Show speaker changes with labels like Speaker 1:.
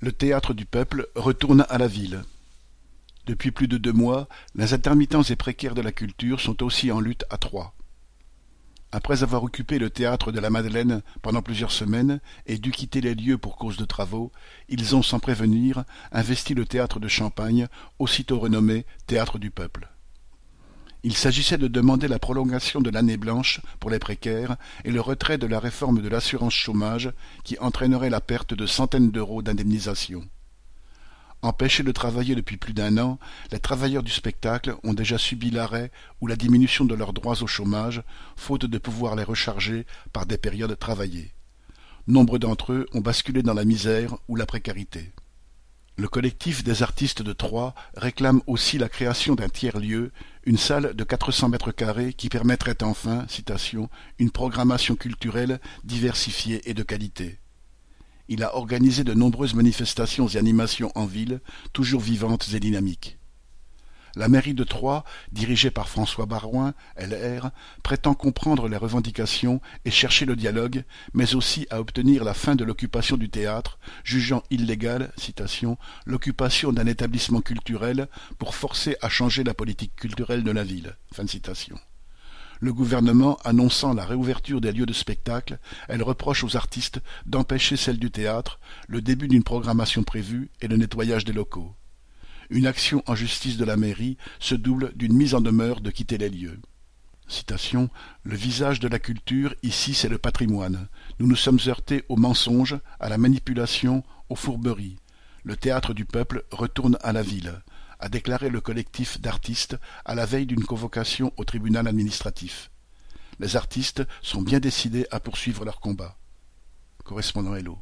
Speaker 1: Le théâtre du peuple retourne à la ville. Depuis plus de deux mois, les intermittents et précaires de la culture sont aussi en lutte à Troyes. Après avoir occupé le théâtre de la Madeleine pendant plusieurs semaines et dû quitter les lieux pour cause de travaux, ils ont sans prévenir investi le théâtre de Champagne, aussitôt renommé Théâtre du Peuple. Il s'agissait de demander la prolongation de l'année blanche pour les précaires et le retrait de la réforme de l'assurance chômage qui entraînerait la perte de centaines d'euros d'indemnisation. Empêchés de travailler depuis plus d'un an, les travailleurs du spectacle ont déjà subi l'arrêt ou la diminution de leurs droits au chômage, faute de pouvoir les recharger par des périodes travaillées. Nombre d'entre eux ont basculé dans la misère ou la précarité. Le collectif des artistes de Troyes réclame aussi la création d'un tiers-lieu, une salle de 400 mètres carrés qui permettrait enfin, citation, une programmation culturelle diversifiée et de qualité. Il a organisé de nombreuses manifestations et animations en ville, toujours vivantes et dynamiques. La mairie de Troyes, dirigée par François Barouin, LR, prétend comprendre les revendications et chercher le dialogue, mais aussi à obtenir la fin de l'occupation du théâtre, jugeant illégale, l'occupation d'un établissement culturel pour forcer à changer la politique culturelle de la ville. Le gouvernement annonçant la réouverture des lieux de spectacle, elle reproche aux artistes d'empêcher celle du théâtre, le début d'une programmation prévue et le nettoyage des locaux. Une action en justice de la mairie se double d'une mise en demeure de quitter les lieux. Citation, le visage de la culture, ici, c'est le patrimoine. Nous nous sommes heurtés au mensonge, à la manipulation, aux fourberies. Le théâtre du peuple retourne à la ville a déclaré le collectif d'artistes à la veille d'une convocation au tribunal administratif. Les artistes sont bien décidés à poursuivre leur combat. Correspondant Hello.